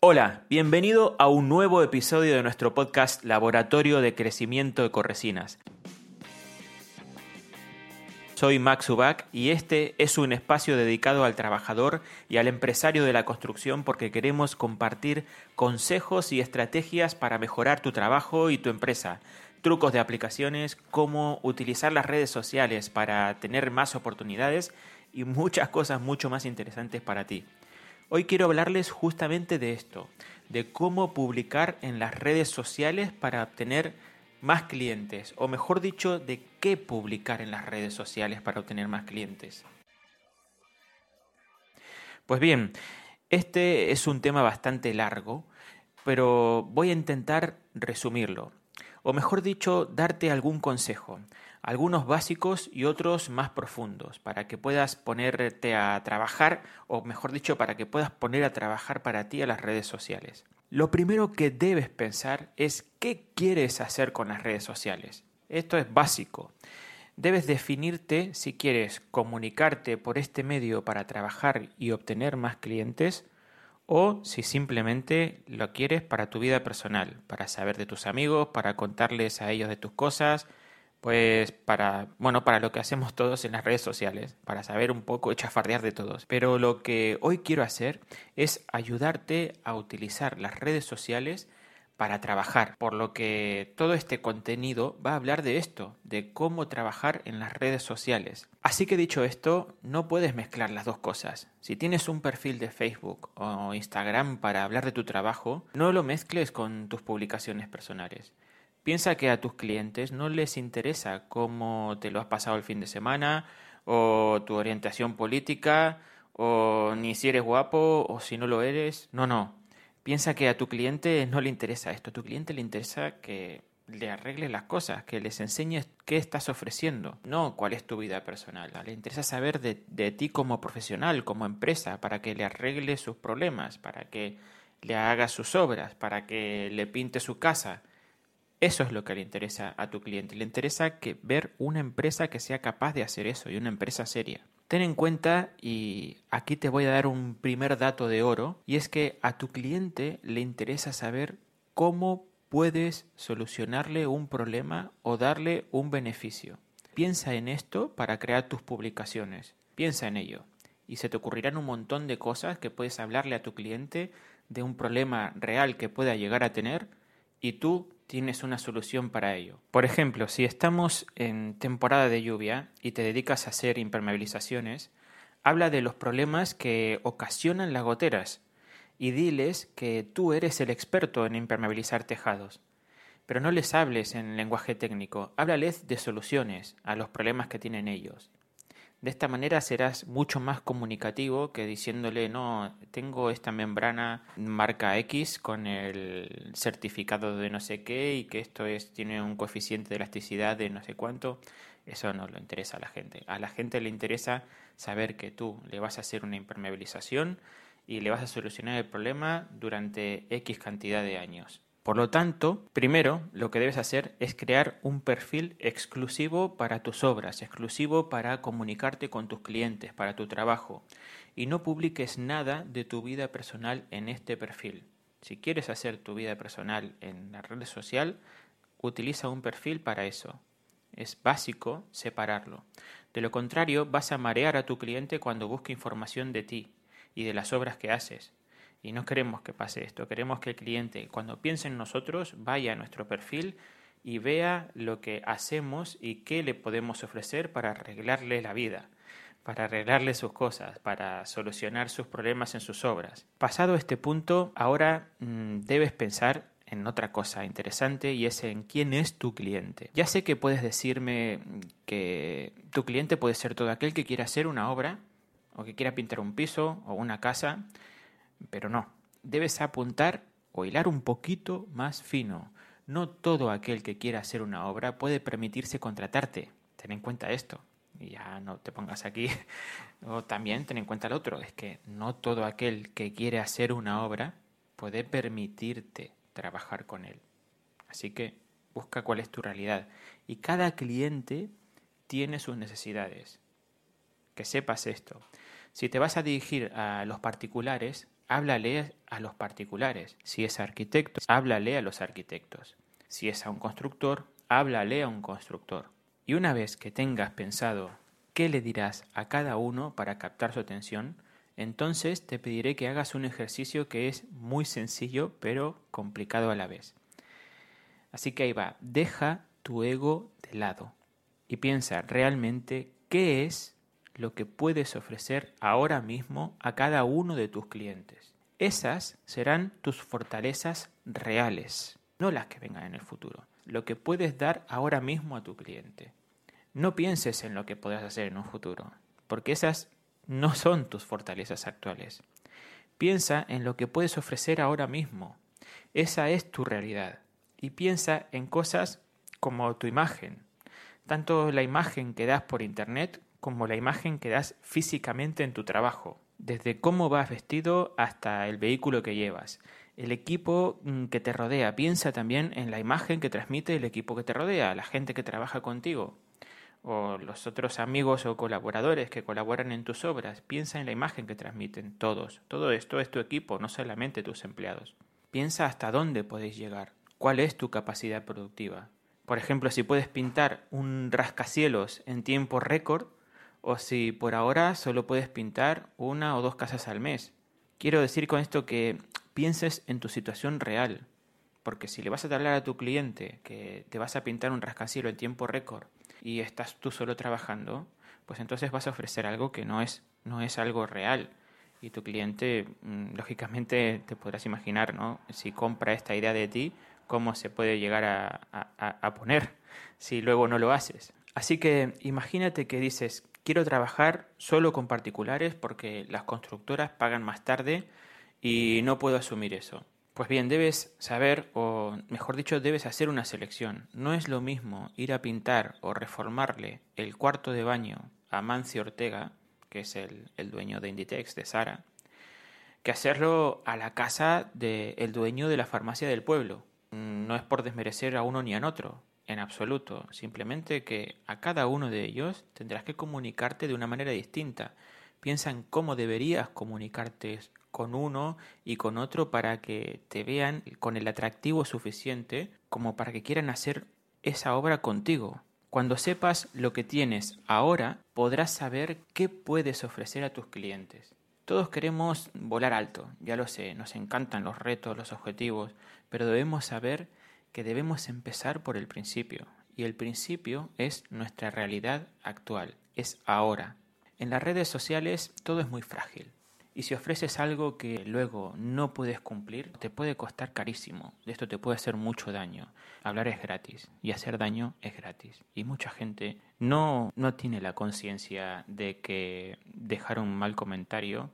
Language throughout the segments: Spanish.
Hola, bienvenido a un nuevo episodio de nuestro podcast Laboratorio de Crecimiento de Corresinas. Soy Max Ubach y este es un espacio dedicado al trabajador y al empresario de la construcción porque queremos compartir consejos y estrategias para mejorar tu trabajo y tu empresa, trucos de aplicaciones, cómo utilizar las redes sociales para tener más oportunidades y muchas cosas mucho más interesantes para ti. Hoy quiero hablarles justamente de esto, de cómo publicar en las redes sociales para obtener más clientes, o mejor dicho, de qué publicar en las redes sociales para obtener más clientes. Pues bien, este es un tema bastante largo, pero voy a intentar resumirlo, o mejor dicho, darte algún consejo algunos básicos y otros más profundos, para que puedas ponerte a trabajar, o mejor dicho, para que puedas poner a trabajar para ti a las redes sociales. Lo primero que debes pensar es qué quieres hacer con las redes sociales. Esto es básico. Debes definirte si quieres comunicarte por este medio para trabajar y obtener más clientes o si simplemente lo quieres para tu vida personal, para saber de tus amigos, para contarles a ellos de tus cosas, pues para, bueno, para lo que hacemos todos en las redes sociales, para saber un poco chafardear de todos. Pero lo que hoy quiero hacer es ayudarte a utilizar las redes sociales para trabajar, por lo que todo este contenido va a hablar de esto, de cómo trabajar en las redes sociales. Así que dicho esto, no puedes mezclar las dos cosas. Si tienes un perfil de Facebook o Instagram para hablar de tu trabajo, no lo mezcles con tus publicaciones personales. Piensa que a tus clientes no les interesa cómo te lo has pasado el fin de semana o tu orientación política o ni si eres guapo o si no lo eres. No, no. Piensa que a tu cliente no le interesa esto. A tu cliente le interesa que le arregles las cosas, que les enseñes qué estás ofreciendo, no cuál es tu vida personal. Le interesa saber de, de ti como profesional, como empresa, para que le arregle sus problemas, para que le haga sus obras, para que le pinte su casa. Eso es lo que le interesa a tu cliente. Le interesa que ver una empresa que sea capaz de hacer eso y una empresa seria. Ten en cuenta, y aquí te voy a dar un primer dato de oro, y es que a tu cliente le interesa saber cómo puedes solucionarle un problema o darle un beneficio. Piensa en esto para crear tus publicaciones. Piensa en ello. Y se te ocurrirán un montón de cosas que puedes hablarle a tu cliente de un problema real que pueda llegar a tener y tú tienes una solución para ello. Por ejemplo, si estamos en temporada de lluvia y te dedicas a hacer impermeabilizaciones, habla de los problemas que ocasionan las goteras y diles que tú eres el experto en impermeabilizar tejados. Pero no les hables en lenguaje técnico, háblales de soluciones a los problemas que tienen ellos. De esta manera serás mucho más comunicativo que diciéndole, no, tengo esta membrana marca X con el certificado de no sé qué y que esto es, tiene un coeficiente de elasticidad de no sé cuánto. Eso no le interesa a la gente. A la gente le interesa saber que tú le vas a hacer una impermeabilización y le vas a solucionar el problema durante X cantidad de años. Por lo tanto, primero lo que debes hacer es crear un perfil exclusivo para tus obras, exclusivo para comunicarte con tus clientes, para tu trabajo, y no publiques nada de tu vida personal en este perfil. Si quieres hacer tu vida personal en la red social, utiliza un perfil para eso. Es básico separarlo. De lo contrario, vas a marear a tu cliente cuando busque información de ti y de las obras que haces. Y no queremos que pase esto, queremos que el cliente cuando piense en nosotros vaya a nuestro perfil y vea lo que hacemos y qué le podemos ofrecer para arreglarle la vida, para arreglarle sus cosas, para solucionar sus problemas en sus obras. Pasado este punto, ahora mm, debes pensar en otra cosa interesante y es en quién es tu cliente. Ya sé que puedes decirme que tu cliente puede ser todo aquel que quiera hacer una obra o que quiera pintar un piso o una casa pero no, debes apuntar o hilar un poquito más fino. No todo aquel que quiera hacer una obra puede permitirse contratarte. Ten en cuenta esto. Y ya no te pongas aquí. o también ten en cuenta el otro. Es que no todo aquel que quiere hacer una obra puede permitirte trabajar con él. Así que busca cuál es tu realidad. Y cada cliente tiene sus necesidades. Que sepas esto. Si te vas a dirigir a los particulares, háblale a los particulares. Si es arquitecto, háblale a los arquitectos. Si es a un constructor, háblale a un constructor. Y una vez que tengas pensado qué le dirás a cada uno para captar su atención, entonces te pediré que hagas un ejercicio que es muy sencillo pero complicado a la vez. Así que ahí va, deja tu ego de lado y piensa realmente qué es lo que puedes ofrecer ahora mismo a cada uno de tus clientes. Esas serán tus fortalezas reales, no las que vengan en el futuro. Lo que puedes dar ahora mismo a tu cliente. No pienses en lo que podrás hacer en un futuro, porque esas no son tus fortalezas actuales. Piensa en lo que puedes ofrecer ahora mismo. Esa es tu realidad. Y piensa en cosas como tu imagen, tanto la imagen que das por Internet como la imagen que das físicamente en tu trabajo, desde cómo vas vestido hasta el vehículo que llevas, el equipo mm, que te rodea. Piensa también en la imagen que transmite el equipo que te rodea, la gente que trabaja contigo o los otros amigos o colaboradores que colaboran en tus obras. Piensa en la imagen que transmiten todos. Todo esto es tu equipo, no solamente tus empleados. Piensa hasta dónde podéis llegar. ¿Cuál es tu capacidad productiva? Por ejemplo, si puedes pintar un rascacielos en tiempo récord o si por ahora solo puedes pintar una o dos casas al mes. Quiero decir con esto que pienses en tu situación real, porque si le vas a hablar a tu cliente que te vas a pintar un rascacielos en tiempo récord y estás tú solo trabajando, pues entonces vas a ofrecer algo que no es, no es algo real. Y tu cliente, mm, lógicamente, te podrás imaginar, ¿no? Si compra esta idea de ti, cómo se puede llegar a, a, poner si luego no lo haces. Así que imagínate que dices, quiero trabajar solo con particulares porque las constructoras pagan más tarde y no puedo asumir eso. Pues bien, debes saber, o mejor dicho, debes hacer una selección. No es lo mismo ir a pintar o reformarle el cuarto de baño a Mancio Ortega, que es el, dueño de Inditex, de Sara, que hacerlo a la casa del dueño de la farmacia del pueblo, no es por desmerecer a uno ni a otro, en absoluto. Simplemente que a cada uno de ellos tendrás que comunicarte de una manera distinta. Piensa en cómo deberías comunicarte con uno y con otro para que te vean con el atractivo suficiente como para que quieran hacer esa obra contigo. Cuando sepas lo que tienes ahora, podrás saber qué puedes ofrecer a tus clientes. Todos queremos volar alto, ya lo sé, nos encantan los retos, los objetivos, pero debemos saber que debemos empezar por el principio, y el principio es nuestra realidad actual, es ahora. En las redes sociales todo es muy frágil, y si ofreces algo que luego no puedes cumplir, te puede costar carísimo. Esto te puede hacer mucho daño. Hablar es gratis y hacer daño es gratis. Y mucha gente no, no tiene la conciencia de que dejar un mal comentario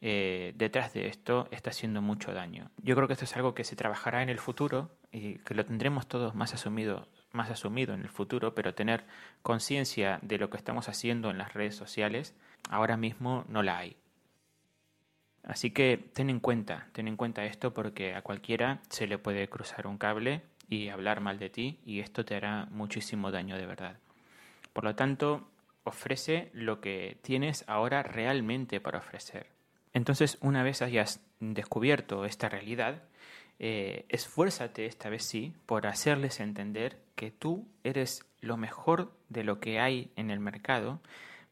eh, detrás de esto está haciendo mucho daño. Yo creo que esto es algo que se trabajará en el futuro y que lo tendremos todos más asumido, más asumido en el futuro, pero tener conciencia de lo que estamos haciendo en las redes sociales, ahora mismo no la hay. Así que ten en cuenta, ten en cuenta esto porque a cualquiera se le puede cruzar un cable y hablar mal de ti y esto te hará muchísimo daño de verdad. Por lo tanto, ofrece lo que tienes ahora realmente para ofrecer. Entonces, una vez hayas descubierto esta realidad, eh, esfuérzate esta vez sí por hacerles entender que tú eres lo mejor de lo que hay en el mercado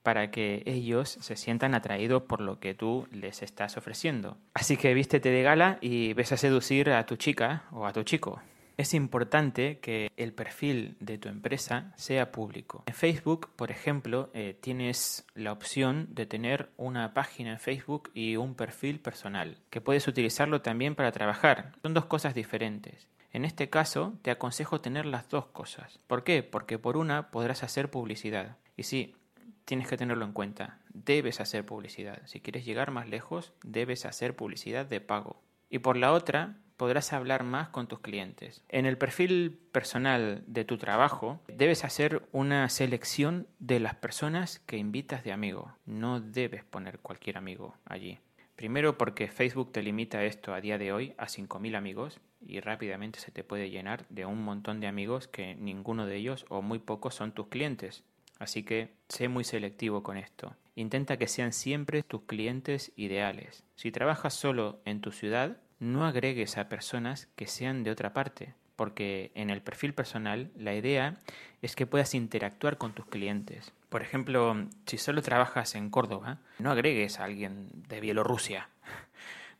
para que ellos se sientan atraídos por lo que tú les estás ofreciendo. Así que vístete de gala y ves a seducir a tu chica o a tu chico. Es importante que el perfil de tu empresa sea público. En Facebook, por ejemplo, eh, tienes la opción de tener una página en Facebook y un perfil personal, que puedes utilizarlo también para trabajar. Son dos cosas diferentes. En este caso, te aconsejo tener las dos cosas. ¿Por qué? Porque por una podrás hacer publicidad. Y sí, tienes que tenerlo en cuenta. Debes hacer publicidad. Si quieres llegar más lejos, debes hacer publicidad de pago. Y por la otra, podrás hablar más con tus clientes. En el perfil personal de tu trabajo debes hacer una selección de las personas que invitas de amigo. No debes poner cualquier amigo allí. Primero porque Facebook te limita esto a día de hoy a 5.000 amigos y rápidamente se te puede llenar de un montón de amigos que ninguno de ellos o muy pocos son tus clientes. Así que sé muy selectivo con esto. Intenta que sean siempre tus clientes ideales. Si trabajas solo en tu ciudad, no agregues a personas que sean de otra parte, porque en el perfil personal la idea es que puedas interactuar con tus clientes. Por ejemplo, si solo trabajas en Córdoba, no agregues a alguien de Bielorrusia.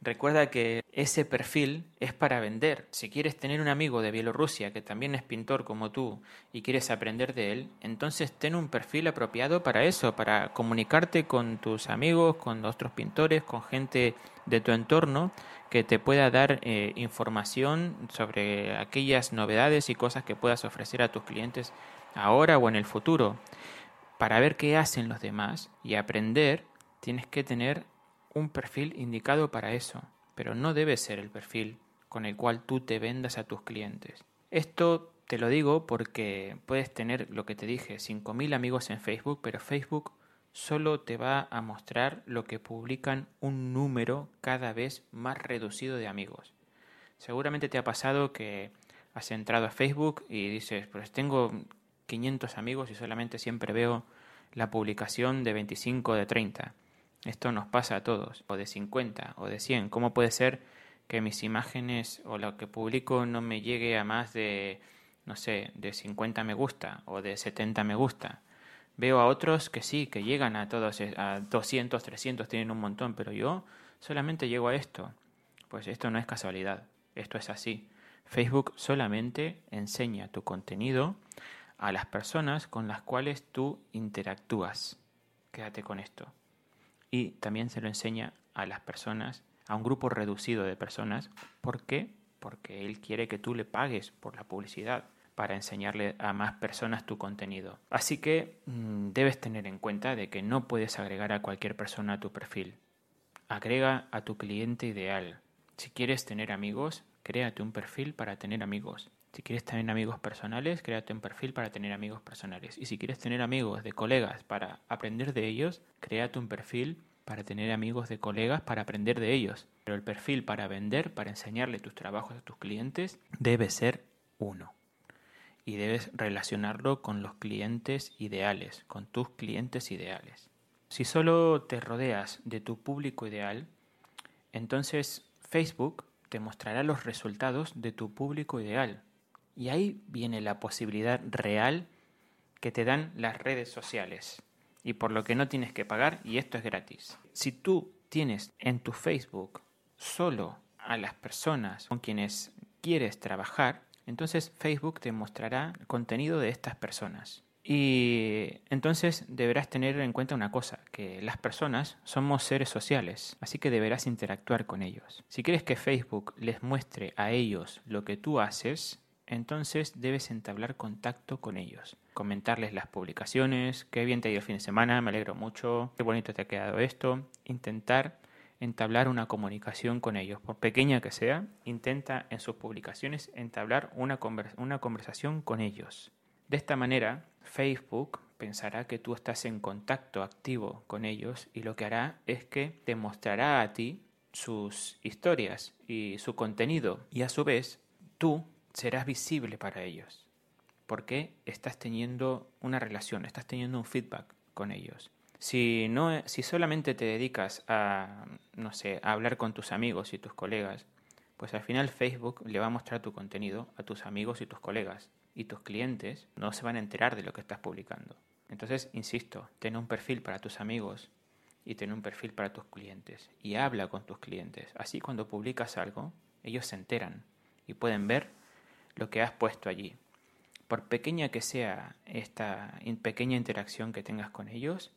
Recuerda que ese perfil es para vender. Si quieres tener un amigo de Bielorrusia que también es pintor como tú y quieres aprender de él, entonces ten un perfil apropiado para eso, para comunicarte con tus amigos, con otros pintores, con gente de tu entorno que te pueda dar eh, información sobre aquellas novedades y cosas que puedas ofrecer a tus clientes ahora o en el futuro. Para ver qué hacen los demás y aprender, tienes que tener un perfil indicado para eso, pero no debe ser el perfil con el cual tú te vendas a tus clientes. Esto te lo digo porque puedes tener lo que te dije, 5.000 amigos en Facebook, pero Facebook solo te va a mostrar lo que publican un número cada vez más reducido de amigos. Seguramente te ha pasado que has entrado a Facebook y dices, pues tengo 500 amigos y solamente siempre veo la publicación de 25 o de 30. Esto nos pasa a todos, o de 50 o de 100. ¿Cómo puede ser que mis imágenes o lo que publico no me llegue a más de, no sé, de 50 me gusta o de 70 me gusta? Veo a otros que sí, que llegan a todos, a 200, 300, tienen un montón, pero yo solamente llego a esto. Pues esto no es casualidad, esto es así. Facebook solamente enseña tu contenido a las personas con las cuales tú interactúas. Quédate con esto y también se lo enseña a las personas, a un grupo reducido de personas. ¿Por qué? Porque él quiere que tú le pagues por la publicidad para enseñarle a más personas tu contenido. Así que mm, debes tener en cuenta de que no puedes agregar a cualquier persona a tu perfil. Agrega a tu cliente ideal. Si quieres tener amigos, créate un perfil para tener amigos. Si quieres tener amigos personales, créate un perfil para tener amigos personales. Y si quieres tener amigos de colegas para aprender de ellos, créate un perfil para tener amigos de colegas para aprender de ellos. Pero el perfil para vender, para enseñarle tus trabajos a tus clientes, debe ser uno. Y debes relacionarlo con los clientes ideales, con tus clientes ideales. Si solo te rodeas de tu público ideal, entonces Facebook te mostrará los resultados de tu público ideal, y ahí viene la posibilidad real que te dan las redes sociales y por lo que no tienes que pagar y esto es gratis. Si tú tienes en tu Facebook solo a las personas con quienes quieres trabajar, entonces Facebook te mostrará contenido de estas personas. Y entonces deberás tener en cuenta una cosa, que las personas somos seres sociales, así que deberás interactuar con ellos. Si quieres que Facebook les muestre a ellos lo que tú haces, entonces debes entablar contacto con ellos, comentarles las publicaciones, qué bien te ha ido el fin de semana, me alegro mucho, qué bonito te ha quedado esto, intentar entablar una comunicación con ellos, por pequeña que sea, intenta en sus publicaciones entablar una, una conversación con ellos. De esta manera, Facebook pensará que tú estás en contacto activo con ellos y lo que hará es que te mostrará a ti sus historias y su contenido y a su vez tú serás visible para ellos. Porque estás teniendo una relación, estás teniendo un feedback con ellos. Si, no, si solamente te dedicas a, no sé, a hablar con tus amigos y tus colegas, pues al final Facebook le va a mostrar tu contenido a tus amigos y tus colegas. Y tus clientes no se van a enterar de lo que estás publicando. Entonces, insisto, ten un perfil para tus amigos y ten un perfil para tus clientes. Y habla con tus clientes. Así cuando publicas algo, ellos se enteran y pueden ver lo que has puesto allí. Por pequeña que sea esta pequeña interacción que tengas con ellos,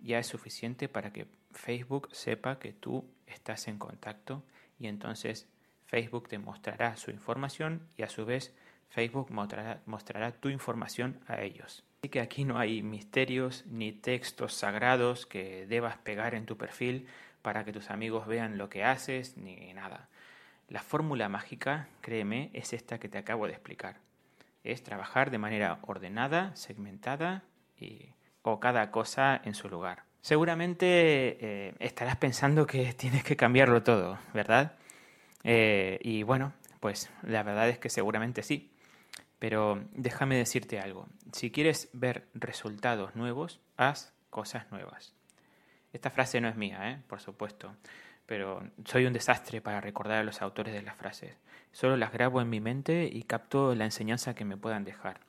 ya es suficiente para que Facebook sepa que tú estás en contacto y entonces Facebook te mostrará su información y a su vez Facebook mostrará, tu información a ellos. Así que aquí no hay misterios ni textos sagrados que debas pegar en tu perfil para que tus amigos vean lo que haces ni nada. La fórmula mágica, créeme, es esta que te acabo de explicar. Es trabajar de manera ordenada, segmentada y, o cada cosa en su lugar. Seguramente eh, estarás pensando que tienes que cambiarlo todo, ¿verdad? Eh, y bueno, pues la verdad es que seguramente sí. Pero déjame decirte algo. Si quieres ver resultados nuevos, haz cosas nuevas. Esta frase no es mía, ¿eh? por supuesto, pero soy un desastre para recordar a los autores de las frases. Solo las grabo en mi mente y capto la enseñanza que me puedan dejar.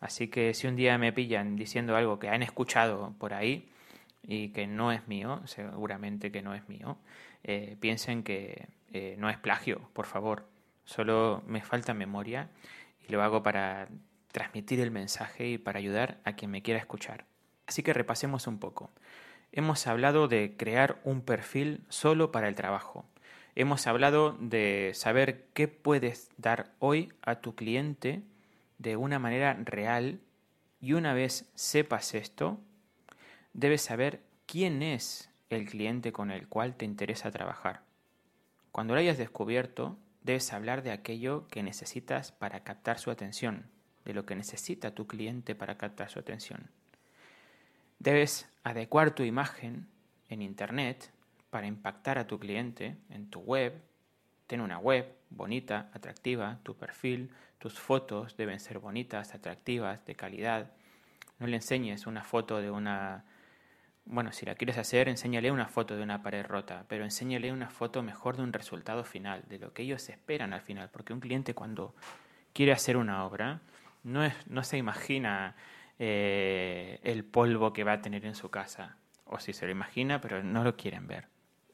Así que si un día me pillan diciendo algo que han escuchado por ahí y que no es mío, seguramente que no es mío, eh, piensen que eh, no es plagio, por favor. Solo me falta memoria y lo hago para transmitir el mensaje y para ayudar a quien me quiera escuchar. Así que repasemos un poco. Hemos hablado de crear un perfil solo para el trabajo. Hemos hablado de saber qué puedes dar hoy a tu cliente de una manera real y una vez sepas esto, debes saber quién es el cliente con el cual te interesa trabajar. Cuando lo hayas descubierto, debes hablar de aquello que necesitas para captar su atención, de lo que necesita tu cliente para captar su atención. Debes adecuar tu imagen en Internet para impactar a tu cliente en tu web. Ten una web bonita, atractiva, tu perfil, tus fotos deben ser bonitas, atractivas, de calidad. No le enseñes una foto de una... Bueno, si la quieres hacer, enséñale una foto de una pared rota, pero enséñale una foto mejor de un resultado final, de lo que ellos esperan al final, porque un cliente cuando quiere hacer una obra no, es, no se imagina eh, el polvo que va a tener en su casa, o si se lo imagina, pero no lo quieren ver.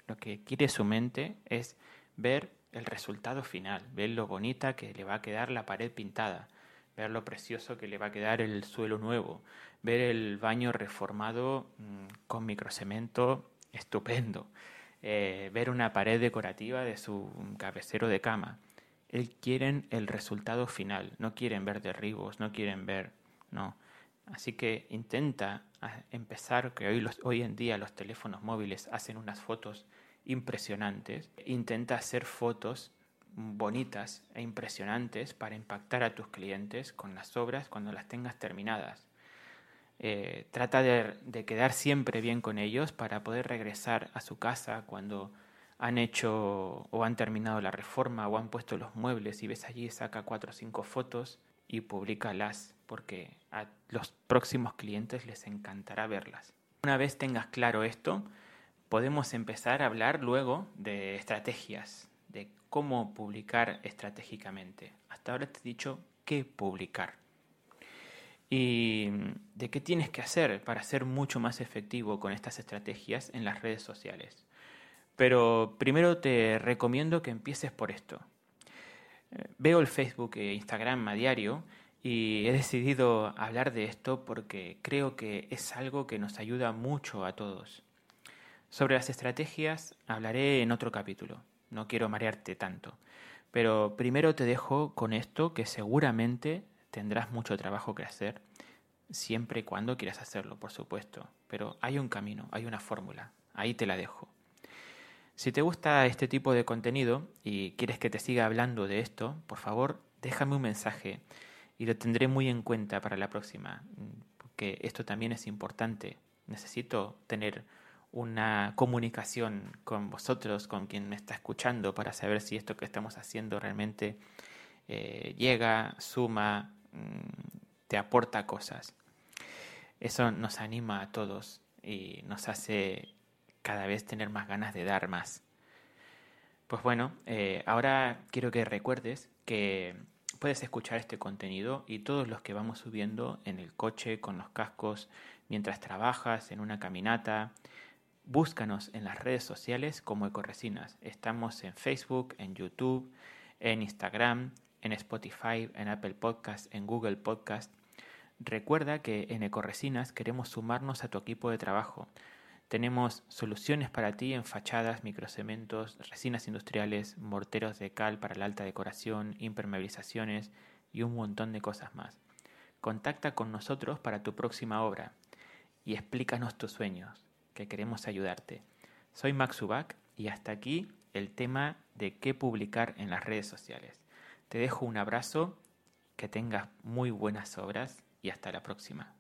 Lo que quiere su mente es ver el resultado final, ver lo bonita que le va a quedar la pared pintada, ver lo precioso que le va a quedar el suelo nuevo, ver el baño reformado mm, con microcemento estupendo, eh, ver una pared decorativa de su cabecero de cama. Él quieren el resultado final, no quieren ver derribos, no quieren ver, no. Así que intenta ah, empezar, que hoy, hoy en día los teléfonos móviles hacen unas fotos impresionantes. Intenta hacer fotos bonitas e impresionantes para impactar a tus clientes con las obras cuando las tengas terminadas. Eh, trata de, de, quedar siempre bien con ellos para poder regresar a su casa cuando han hecho o han terminado la reforma o han puesto los muebles y ves allí, saca cuatro o cinco fotos y públicalas porque a los próximos clientes les encantará verlas. Una vez tengas claro esto, podemos empezar a hablar luego de estrategias, de cómo publicar estratégicamente. Hasta ahora te he dicho qué publicar y de qué tienes que hacer para ser mucho más efectivo con estas estrategias en las redes sociales. Pero primero te recomiendo que empieces por esto. Veo el Facebook e Instagram a diario y he decidido hablar de esto porque creo que es algo que nos ayuda mucho a todos. Sobre las estrategias hablaré en otro capítulo, no quiero marearte tanto, pero primero te dejo con esto que seguramente tendrás mucho trabajo que hacer, siempre y cuando quieras hacerlo, por supuesto, pero hay un camino, hay una fórmula, ahí te la dejo. Si te gusta este tipo de contenido y quieres que te siga hablando de esto, por favor, déjame un mensaje y lo tendré muy en cuenta para la próxima, porque esto también es importante. Necesito tener una comunicación con vosotros, con quien me está escuchando, para saber si esto que estamos haciendo realmente eh, llega, suma, mm, te aporta cosas. Eso nos anima a todos y nos hace cada vez tener más ganas de dar más. Pues bueno, eh, ahora quiero que recuerdes que puedes escuchar este contenido y todos los que vamos subiendo en el coche, con los cascos, mientras trabajas, en una caminata, Búscanos en las redes sociales como Ecoresinas. Estamos en Facebook, en YouTube, en Instagram, en Spotify, en Apple Podcast, en Google Podcast. Recuerda que en Ecoresinas queremos sumarnos a tu equipo de trabajo. Tenemos soluciones para ti en fachadas, microcementos, resinas industriales, morteros de cal para la alta decoración, impermeabilizaciones y un montón de cosas más. Contacta con nosotros para tu próxima obra y explícanos tus sueños que queremos ayudarte. Soy Max Ubak y hasta aquí el tema de qué publicar en las redes sociales. Te dejo un abrazo, que tengas muy buenas obras y hasta la próxima.